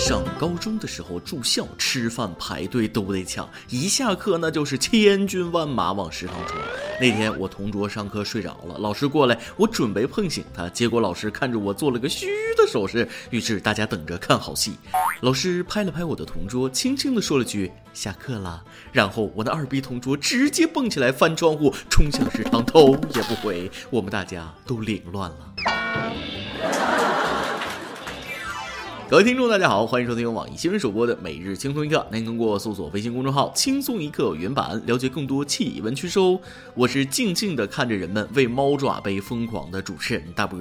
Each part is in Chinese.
上高中的时候住校，吃饭排队都得抢，一下课那就是千军万马往食堂冲。那天我同桌上课睡着了，老师过来，我准备碰醒他，结果老师看着我做了个嘘的手势，于是大家等着看好戏。老师拍了拍我的同桌，轻轻地说了句“下课了”，然后我的二逼同桌直接蹦起来翻窗户冲向食堂，头也不回，我们大家都凌乱了。各位听众，大家好，欢迎收听由网易新闻首播的《每日轻松一刻》，您通过搜索微信公众号“轻松一刻”原版了解更多气温趋势哦。我是静静的看着人们为猫爪杯疯狂的主持人大波。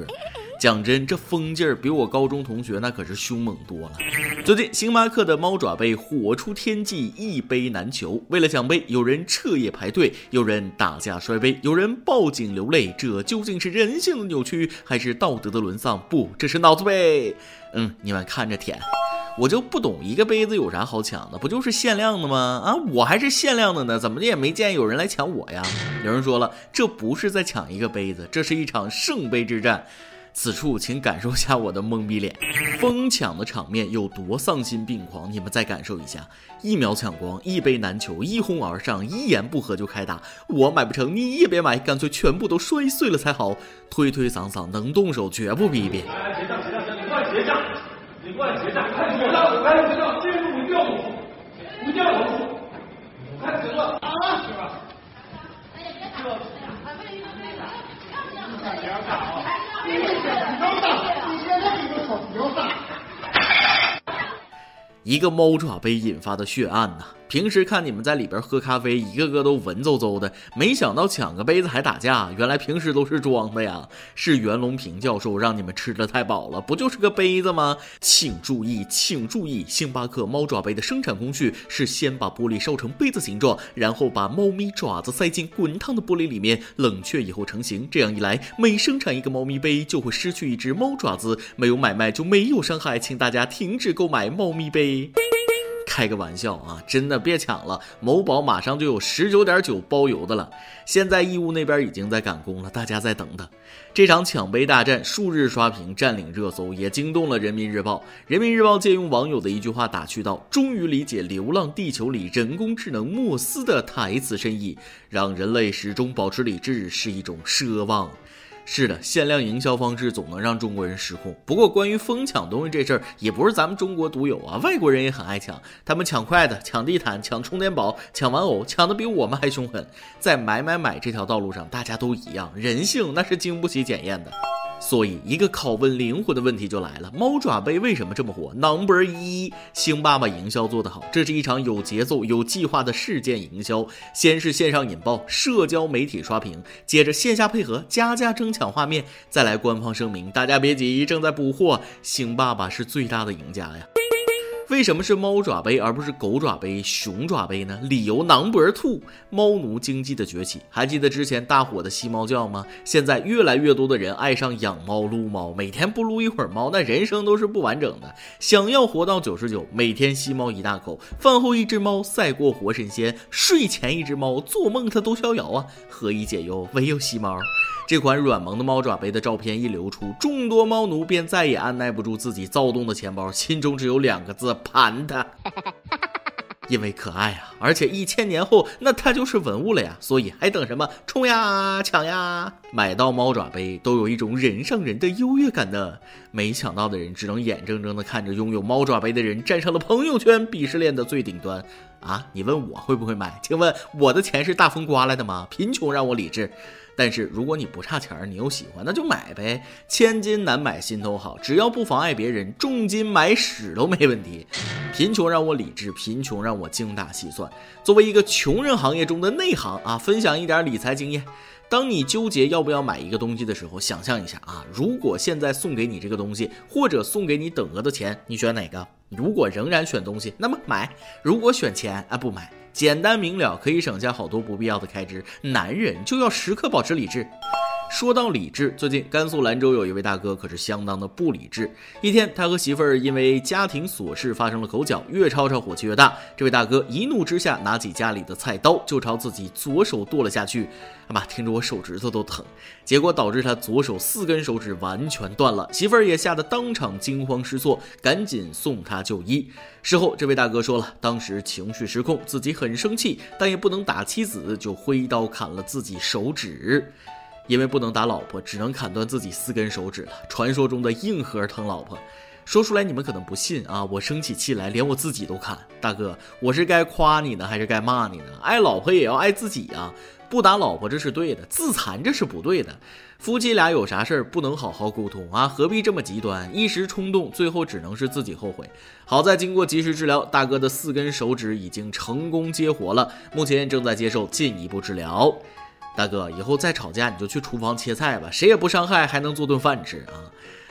讲真，这疯劲儿比我高中同学那可是凶猛多了。最近，星巴克的猫爪杯火出天际，一杯难求。为了抢杯，有人彻夜排队，有人打架摔杯，有人报警流泪。这究竟是人性的扭曲，还是道德的沦丧？不，这是脑子杯。嗯，你们看着舔。我就不懂，一个杯子有啥好抢的？不就是限量的吗？啊，我还是限量的呢，怎么的也没见有人来抢我呀？有人说了，这不是在抢一个杯子，这是一场圣杯之战。此处请感受下我的懵逼脸，疯抢的场面有多丧心病狂，你们再感受一下，一秒抢光，一杯难求，一哄而上，一言不合就开打，我买不成，你也别买，干脆全部都摔碎了才好，推推搡搡，能动手绝不逼逼。来结账结账，结账你快结账，你快结账，快结账，快结账，这路不掉头，不掉头，快行了啊，是吧？哎呀，别打了，快点，快点，不要这样，不要这样一个猫爪杯引发的血案呐！平时看你们在里边喝咖啡，一个个都文绉绉的，没想到抢个杯子还打架，原来平时都是装的呀！是袁隆平教授让你们吃的太饱了，不就是个杯子吗？请注意，请注意，星巴克猫爪杯的生产工序是先把玻璃烧成杯子形状，然后把猫咪爪子塞进滚烫的玻璃里面，冷却以后成型。这样一来，每生产一个猫咪杯就会失去一只猫爪子，没有买卖就没有伤害，请大家停止购买猫咪杯。开个玩笑啊！真的别抢了，某宝马上就有十九点九包邮的了。现在义乌那边已经在赶工了，大家再等等。这场抢杯大战数日刷屏，占领热搜，也惊动了人民日报。人民日报借用网友的一句话打趣道：“终于理解《流浪地球》里人工智能莫斯的台词深意，让人类始终保持理智是一种奢望。”是的，限量营销方式总能让中国人失控。不过，关于疯抢东西这事儿，也不是咱们中国独有啊，外国人也很爱抢。他们抢筷子、抢地毯、抢充电宝、抢玩偶，抢的比我们还凶狠。在买买买这条道路上，大家都一样，人性那是经不起检验的。所以，一个拷问灵魂的问题就来了：猫爪杯为什么这么火？Number 一，星爸爸营销做得好，这是一场有节奏、有计划的事件营销。先是线上引爆，社交媒体刷屏，接着线下配合，家家争抢画面，再来官方声明，大家别急，正在补货。星爸爸是最大的赢家呀。为什么是猫爪杯而不是狗爪杯、熊爪杯呢？理由 number two，猫奴经济的崛起。还记得之前大火的吸猫叫吗？现在越来越多的人爱上养猫、撸猫，每天不撸一会儿猫，那人生都是不完整的。想要活到九十九，每天吸猫一大口，饭后一只猫赛过活神仙，睡前一只猫做梦它都逍遥啊！何以解忧，唯有吸猫。这款软萌的猫爪杯的照片一流出，众多猫奴便再也按耐不住自己躁动的钱包，心中只有两个字：盘它。因为可爱啊，而且一千年后那它就是文物了呀，所以还等什么？冲呀，抢呀！买到猫爪杯都有一种人上人的优越感呢。没抢到的人只能眼睁睁地看着拥有猫爪杯的人站上了朋友圈鄙视链的最顶端。啊，你问我会不会买？请问我的钱是大风刮来的吗？贫穷让我理智。但是如果你不差钱儿，你又喜欢，那就买呗。千金难买心头好，只要不妨碍别人，重金买屎都没问题。贫穷让我理智，贫穷让我精打细算。作为一个穷人行业中的内行啊，分享一点理财经验。当你纠结要不要买一个东西的时候，想象一下啊，如果现在送给你这个东西，或者送给你等额的钱，你选哪个？如果仍然选东西，那么买；如果选钱啊，不买。简单明了，可以省下好多不必要的开支。男人就要时刻保持理智。说到理智，最近甘肃兰州有一位大哥可是相当的不理智。一天，他和媳妇儿因为家庭琐事发生了口角，越吵吵火气越大。这位大哥一怒之下，拿起家里的菜刀就朝自己左手剁了下去。啊妈，听着我手指头都疼。结果导致他左手四根手指完全断了，媳妇儿也吓得当场惊慌失措，赶紧送他就医。事后，这位大哥说了，当时情绪失控，自己很生气，但也不能打妻子，就挥刀砍了自己手指。因为不能打老婆，只能砍断自己四根手指了。传说中的硬核疼老婆，说出来你们可能不信啊！我生起气来，连我自己都砍。大哥，我是该夸你呢，还是该骂你呢？爱老婆也要爱自己啊！不打老婆这是对的，自残这是不对的。夫妻俩有啥事儿不能好好沟通啊？何必这么极端？一时冲动，最后只能是自己后悔。好在经过及时治疗，大哥的四根手指已经成功接活了，目前正在接受进一步治疗。大哥，以后再吵架你就去厨房切菜吧，谁也不伤害，还能做顿饭吃啊！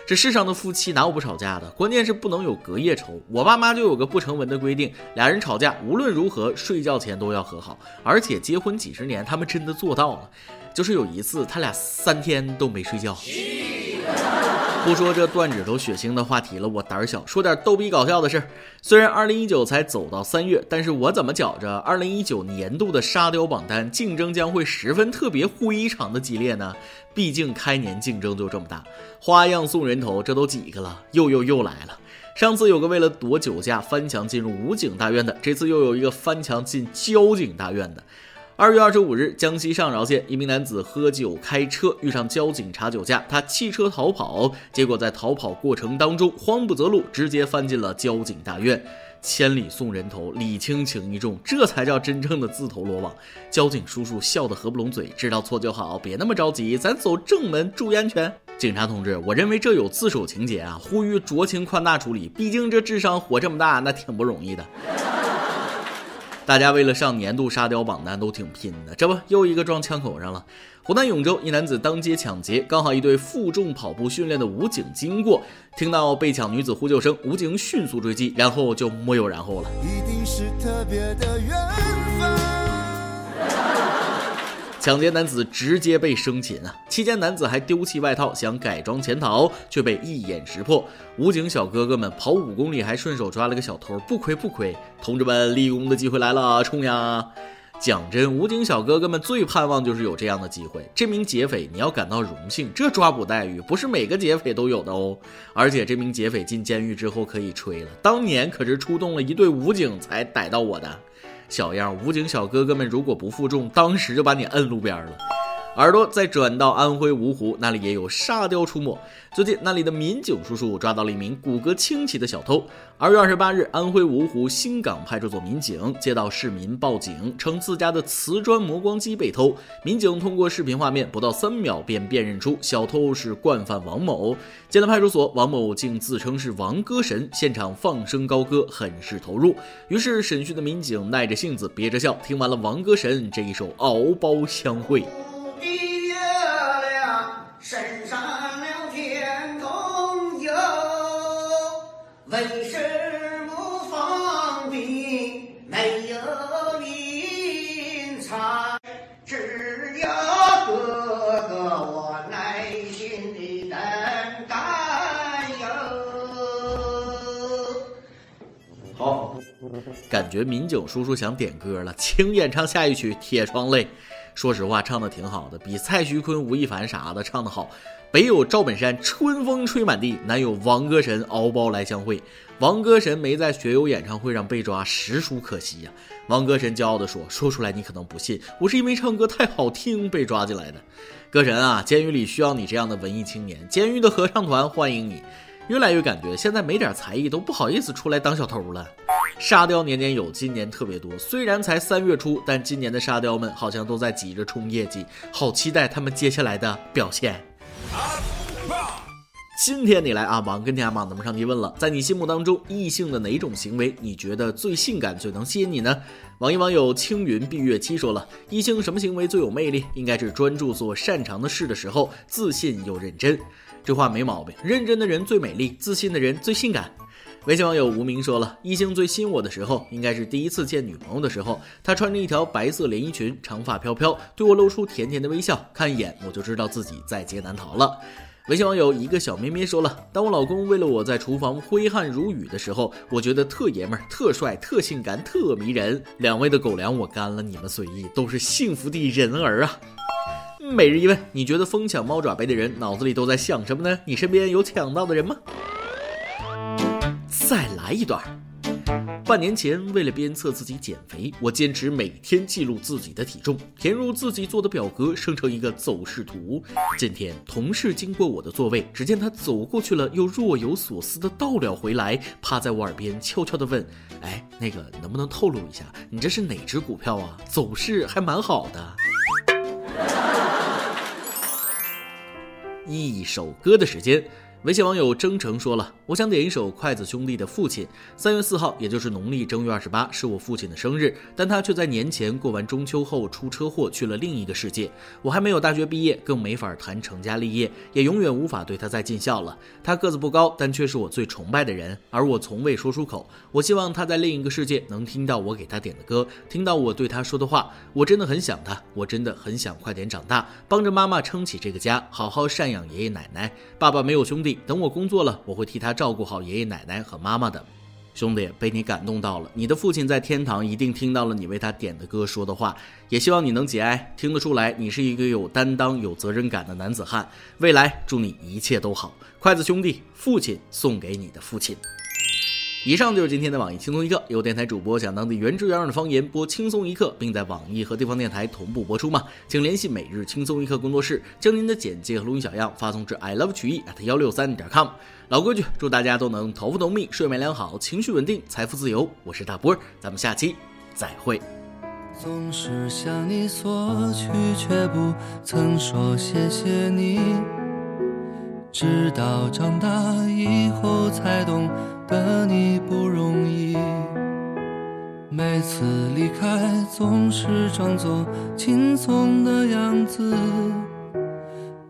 这世上的夫妻哪有不吵架的？关键是不能有隔夜仇。我爸妈就有个不成文的规定，俩人吵架无论如何睡觉前都要和好，而且结婚几十年，他们真的做到了。就是有一次，他俩三天都没睡觉。不说这断指头血腥的话题了，我胆儿小，说点逗逼搞笑的事儿。虽然二零一九才走到三月，但是我怎么觉着二零一九年度的沙雕榜单竞争将会十分特别、非常的激烈呢？毕竟开年竞争就这么大，花样送人头，这都几个了？又又又来了！上次有个为了躲酒驾翻墙进入武警大院的，这次又有一个翻墙进交警大院的。二月二十五日，江西上饶县一名男子喝酒开车，遇上交警查酒驾，他弃车逃跑，结果在逃跑过程当中慌不择路，直接翻进了交警大院。千里送人头，礼轻情意重，这才叫真正的自投罗网。交警叔叔笑得合不拢嘴，知道错就好，别那么着急，咱走正门，注意安全。警察同志，我认为这有自首情节啊，呼吁酌情宽大处理，毕竟这智商活这么大，那挺不容易的。大家为了上年度沙雕榜单都挺拼的，这不又一个撞枪口上了。湖南永州一男子当街抢劫，刚好一对负重跑步训练的武警经过，听到被抢女子呼救声，武警迅速追击，然后就没有然后了。一定是特别的缘分。抢劫男子直接被生擒啊！期间男子还丢弃外套想改装潜逃，却被一眼识破。武警小哥哥们跑五公里还顺手抓了个小偷，不亏不亏！同志们，立功的机会来了，冲呀！讲真，武警小哥哥们最盼望就是有这样的机会。这名劫匪你要感到荣幸，这抓捕待遇不是每个劫匪都有的哦。而且这名劫匪进监狱之后可以吹了，当年可是出动了一队武警才逮到我的。小样，武警小哥哥们如果不负重，当时就把你摁路边了。耳朵再转到安徽芜湖，那里也有沙雕出没。最近那里的民警叔叔抓到了一名骨骼清奇的小偷。二月二十八日，安徽芜湖新港派出所民警接到市民报警，称自家的瓷砖磨光机被偷。民警通过视频画面，不到三秒便辨认出小偷是惯犯王某。进了派出所，王某竟自称是王歌神，现场放声高歌，很是投入。于是审讯的民警耐着性子，憋着笑，听完了王歌神这一首《敖包相会》。的月亮升上了天空哟，为什么旁边没有云彩？只有哥哥我耐心地等待哟。好，感觉民警叔叔想点歌了，请演唱下一曲《铁窗泪》。说实话，唱的挺好的，比蔡徐坤、吴亦凡啥的唱的好。北有赵本山，春风吹满地；南有王歌神，敖包来相会。王歌神没在学友演唱会上被抓，实属可惜呀。王歌神骄傲地说：“说出来你可能不信，我是因为唱歌太好听被抓进来的。”歌神啊，监狱里需要你这样的文艺青年，监狱的合唱团欢迎你。越来越感觉现在没点才艺都不好意思出来当小偷了。沙雕年年有，今年特别多。虽然才三月初，但今年的沙雕们好像都在急着冲业绩，好期待他们接下来的表现。今天你来阿王跟天阿芒咱们上提问了，在你心目当中，异性的哪种行为你觉得最性感、最能吸引你呢？网易网友青云碧月七说了，异性什么行为最有魅力？应该是专注做擅长的事的时候，自信又认真。这话没毛病，认真的人最美丽，自信的人最性感。微信网友无名说了，异性最吸引我的时候，应该是第一次见女朋友的时候，她穿着一条白色连衣裙，长发飘飘，对我露出甜甜的微笑，看一眼我就知道自己在劫难逃了。微信网友一个小咩咩说了，当我老公为了我在厨房挥汗如雨的时候，我觉得特爷们儿、特帅、特性感、特迷人。两位的狗粮我干了，你们随意，都是幸福的人儿啊。每日一问，你觉得疯抢猫爪杯的人脑子里都在想什么呢？你身边有抢到的人吗？再来一段。半年前，为了鞭策自己减肥，我坚持每天记录自己的体重，填入自己做的表格，生成一个走势图。今天，同事经过我的座位，只见他走过去了，又若有所思的倒了回来，趴在我耳边悄悄的问：“哎，那个能不能透露一下，你这是哪只股票啊？走势还蛮好的。”一首歌的时间。微信网友征程说了：“我想点一首筷子兄弟的《父亲》。三月四号，也就是农历正月二十八，是我父亲的生日，但他却在年前过完中秋后出车祸去了另一个世界。我还没有大学毕业，更没法谈成家立业，也永远无法对他再尽孝了。他个子不高，但却是我最崇拜的人，而我从未说出口。我希望他在另一个世界能听到我给他点的歌，听到我对他说的话。我真的很想他，我真的很想快点长大，帮着妈妈撑起这个家，好好赡养爷爷奶奶。爸爸没有兄弟。”等我工作了，我会替他照顾好爷爷奶奶和妈妈的。兄弟，被你感动到了，你的父亲在天堂一定听到了你为他点的歌说的话，也希望你能节哀。听得出来，你是一个有担当、有责任感的男子汉。未来祝你一切都好。筷子兄弟，父亲送给你的父亲。以上就是今天的网易轻松一刻，由电台主播讲当地原汁原味的方言播轻松一刻，并在网易和地方电台同步播出吗？请联系每日轻松一刻工作室，将您的简介和录音小样发送至 i love 曲艺 at 幺六三点 com。老规矩，祝大家都能头发浓密、睡眠良好、情绪稳定、财富自由。我是大波儿，咱们下期再会。总是向你索取，却不曾说谢谢你。直到长大以后才懂得你不容易，每次离开总是装作轻松的样子，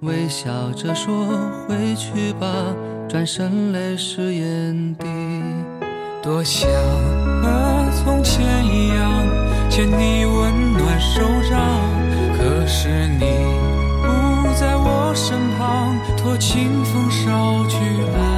微笑着说回去吧，转身泪湿眼底。多想和从前一样牵你温暖手掌，可是你不。在我身旁，托清风捎去安